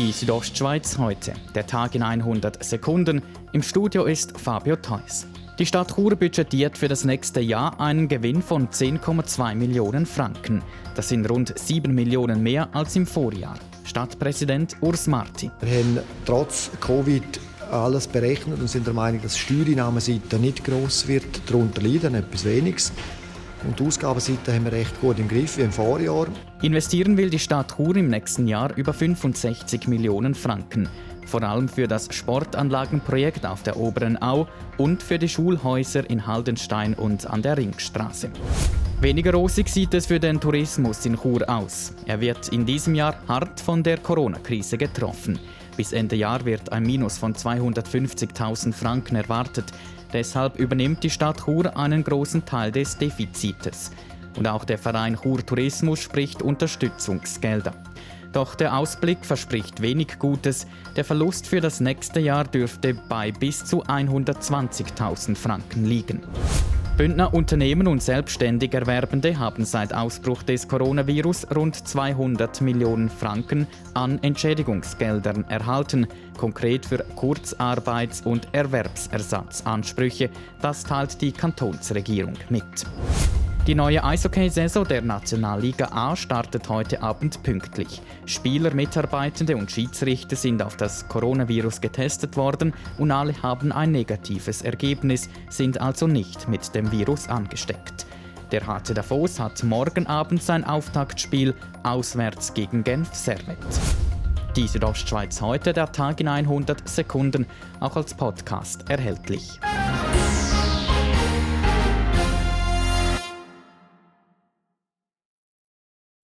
Die Südostschweiz heute. Der Tag in 100 Sekunden. Im Studio ist Fabio Theus. Die Stadt Chur budgetiert für das nächste Jahr einen Gewinn von 10,2 Millionen Franken. Das sind rund 7 Millionen mehr als im Vorjahr. Stadtpräsident Urs Marti. Wir haben trotz Covid alles berechnet und sind der Meinung, dass die Steuerinnahmenseite nicht gross wird, darunter leiden, etwas Weniges. Und die Ausgabenseite haben wir recht gut im Griff wie im Vorjahr. Investieren will die Stadt Chur im nächsten Jahr über 65 Millionen Franken. Vor allem für das Sportanlagenprojekt auf der Oberen Au und für die Schulhäuser in Haldenstein und an der Ringstraße. Weniger rosig sieht es für den Tourismus in Chur aus. Er wird in diesem Jahr hart von der Corona-Krise getroffen. Bis Ende Jahr wird ein Minus von 250.000 Franken erwartet. Deshalb übernimmt die Stadt Chur einen großen Teil des Defizites. Und auch der Verein Chur Tourismus spricht Unterstützungsgelder. Doch der Ausblick verspricht wenig Gutes. Der Verlust für das nächste Jahr dürfte bei bis zu 120.000 Franken liegen. Bündner Unternehmen und selbstständig Erwerbende haben seit Ausbruch des Coronavirus rund 200 Millionen Franken an Entschädigungsgeldern erhalten, konkret für Kurzarbeits- und Erwerbsersatzansprüche. Das teilt die Kantonsregierung mit. Die neue Eishockey-Saison der Nationalliga A startet heute Abend pünktlich. Spieler, Mitarbeitende und Schiedsrichter sind auf das Coronavirus getestet worden und alle haben ein negatives Ergebnis, sind also nicht mit dem Virus angesteckt. Der HC Davos hat morgen Abend sein Auftaktspiel auswärts gegen Genf Servet. Die Südostschweiz heute, der Tag in 100 Sekunden, auch als Podcast erhältlich.